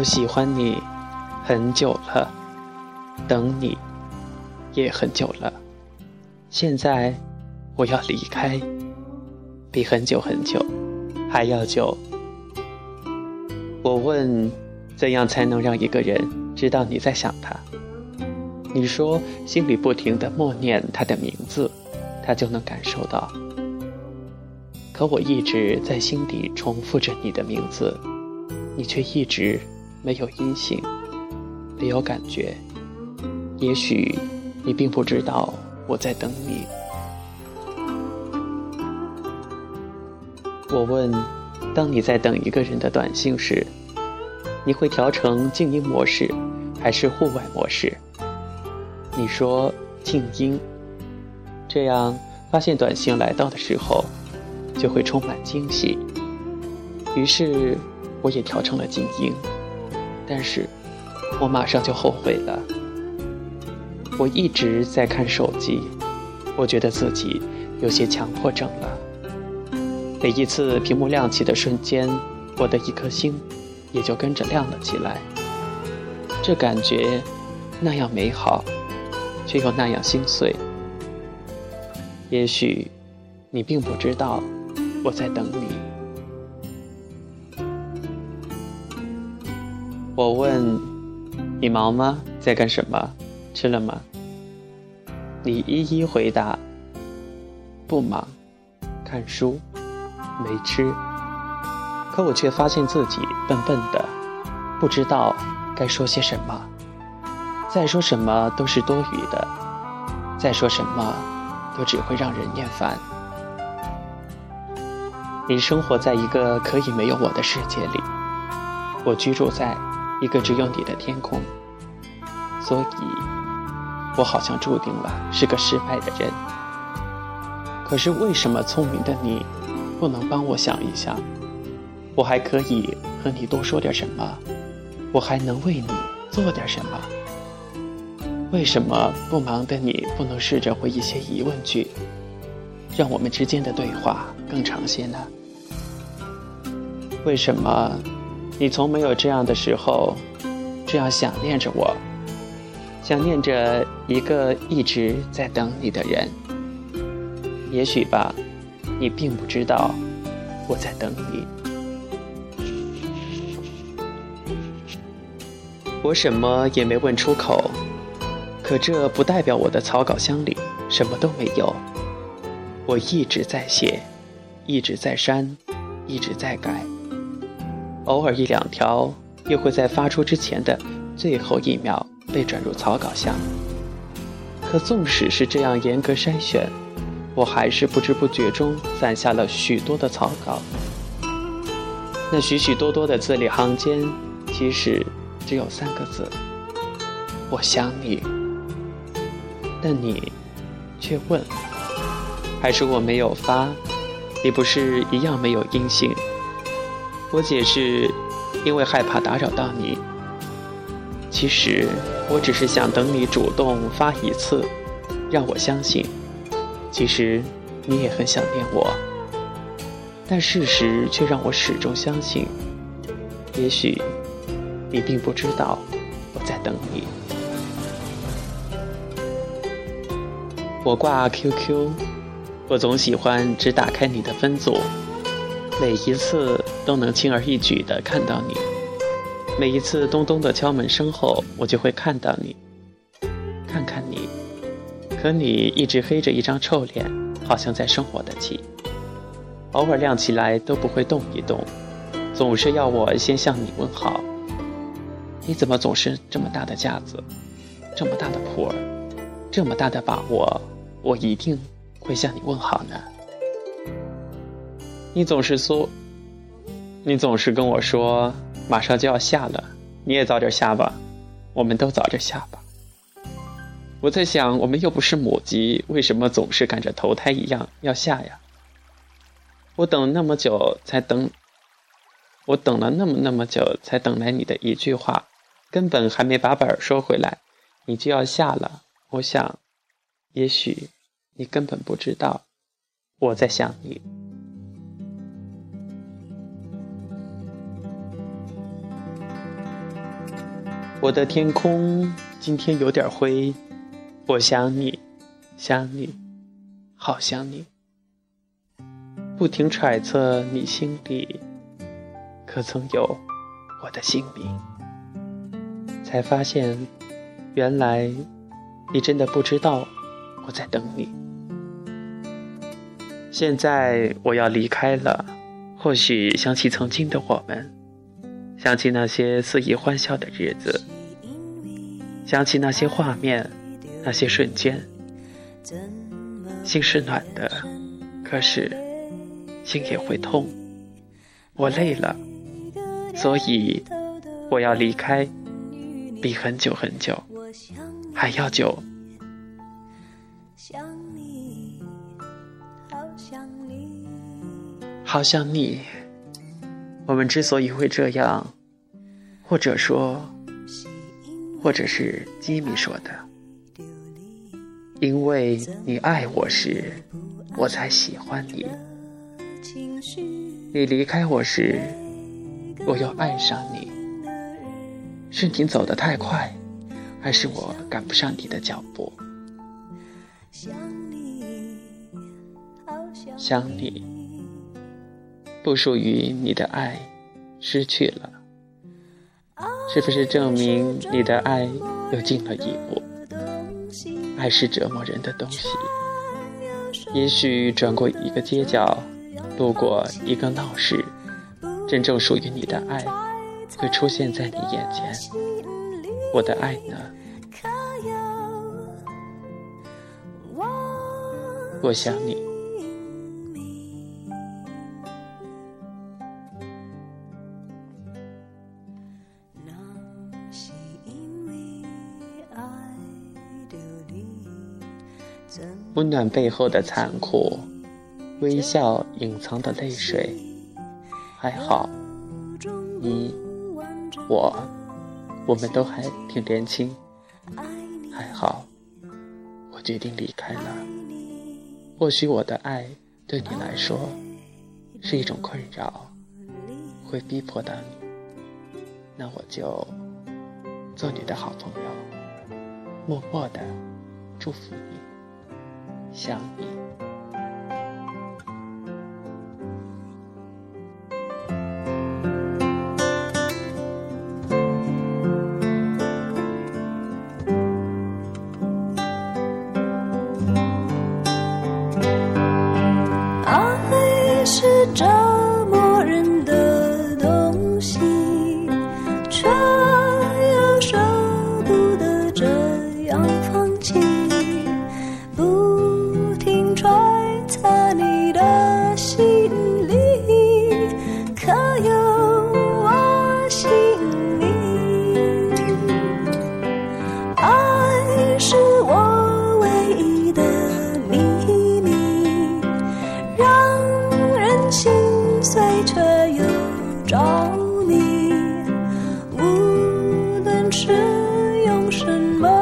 我喜欢你很久了，等你也很久了。现在我要离开，比很久很久还要久。我问，怎样才能让一个人知道你在想他？你说，心里不停的默念他的名字，他就能感受到。可我一直在心底重复着你的名字，你却一直没有音信，没有感觉。也许你并不知道我在等你。我问，当你在等一个人的短信时，你会调成静音模式，还是户外模式？你说静音，这样发现短信来到的时候。就会充满惊喜。于是，我也调成了静音，但是，我马上就后悔了。我一直在看手机，我觉得自己有些强迫症了。每一次屏幕亮起的瞬间，我的一颗心也就跟着亮了起来。这感觉那样美好，却又那样心碎。也许，你并不知道。我在等你。我问你忙吗？在干什么？吃了吗？你一一回答：不忙，看书，没吃。可我却发现自己笨笨的，不知道该说些什么。再说什么都是多余的，再说什么都只会让人厌烦。你生活在一个可以没有我的世界里，我居住在一个只有你的天空，所以，我好像注定了是个失败的人。可是为什么聪明的你不能帮我想一想？我还可以和你多说点什么？我还能为你做点什么？为什么不忙的你不能试着回一些疑问句，让我们之间的对话更长些呢？为什么你从没有这样的时候，这样想念着我，想念着一个一直在等你的人？也许吧，你并不知道我在等你。我什么也没问出口，可这不代表我的草稿箱里什么都没有。我一直在写，一直在删，一直在改。偶尔一两条，又会在发出之前的最后一秒被转入草稿箱。可纵使是这样严格筛选，我还是不知不觉中攒下了许多的草稿。那许许多多的字里行间，其实只有三个字：我想你。但你却问，还是我没有发？你不是一样没有音信？我解释，因为害怕打扰到你。其实我只是想等你主动发一次，让我相信，其实你也很想念我。但事实却让我始终相信，也许你并不知道我在等你。我挂 QQ，我总喜欢只打开你的分组。每一次都能轻而易举地看到你，每一次咚咚的敲门声后，我就会看到你，看看你。可你一直黑着一张臭脸，好像在生我的气。偶尔亮起来都不会动一动，总是要我先向你问好。你怎么总是这么大的架子，这么大的谱儿，这么大的把握，我一定会向你问好呢？你总是说，你总是跟我说马上就要下了，你也早点下吧，我们都早点下吧。我在想，我们又不是母鸡，为什么总是赶着投胎一样要下呀？我等那么久才等，我等了那么那么久才等来你的一句话，根本还没把本儿收回来，你就要下了。我想，也许你根本不知道我在想你。我的天空今天有点灰，我想你，想你，好想你。不停揣测你心里，可曾有我的姓名？才发现，原来你真的不知道我在等你。现在我要离开了，或许想起曾经的我们，想起那些肆意欢笑的日子，想起那些画面，那些瞬间，心是暖的，可是。心也会痛，我累了，所以我要离开，比很久很久还要久。好想你，我们之所以会这样，或者说，或者是吉米说的，因为你爱我时，我才喜欢你。你离开我时，我又爱上你。是你走得太快，还是我赶不上你的脚步？想你，不属于你的爱失去了，是不是证明你的爱又进了一步？爱是折磨人的东西，也许转过一个街角。路过一个闹市，真正属于你的爱会出现在你眼前。我的爱呢？我想你。温暖背后的残酷。微笑隐藏的泪水，还好，你我，我们都还挺年轻，还好，我决定离开了。或许我的爱对你来说是一种困扰，会逼迫到你，那我就做你的好朋友，默默的祝福你，相依是用什么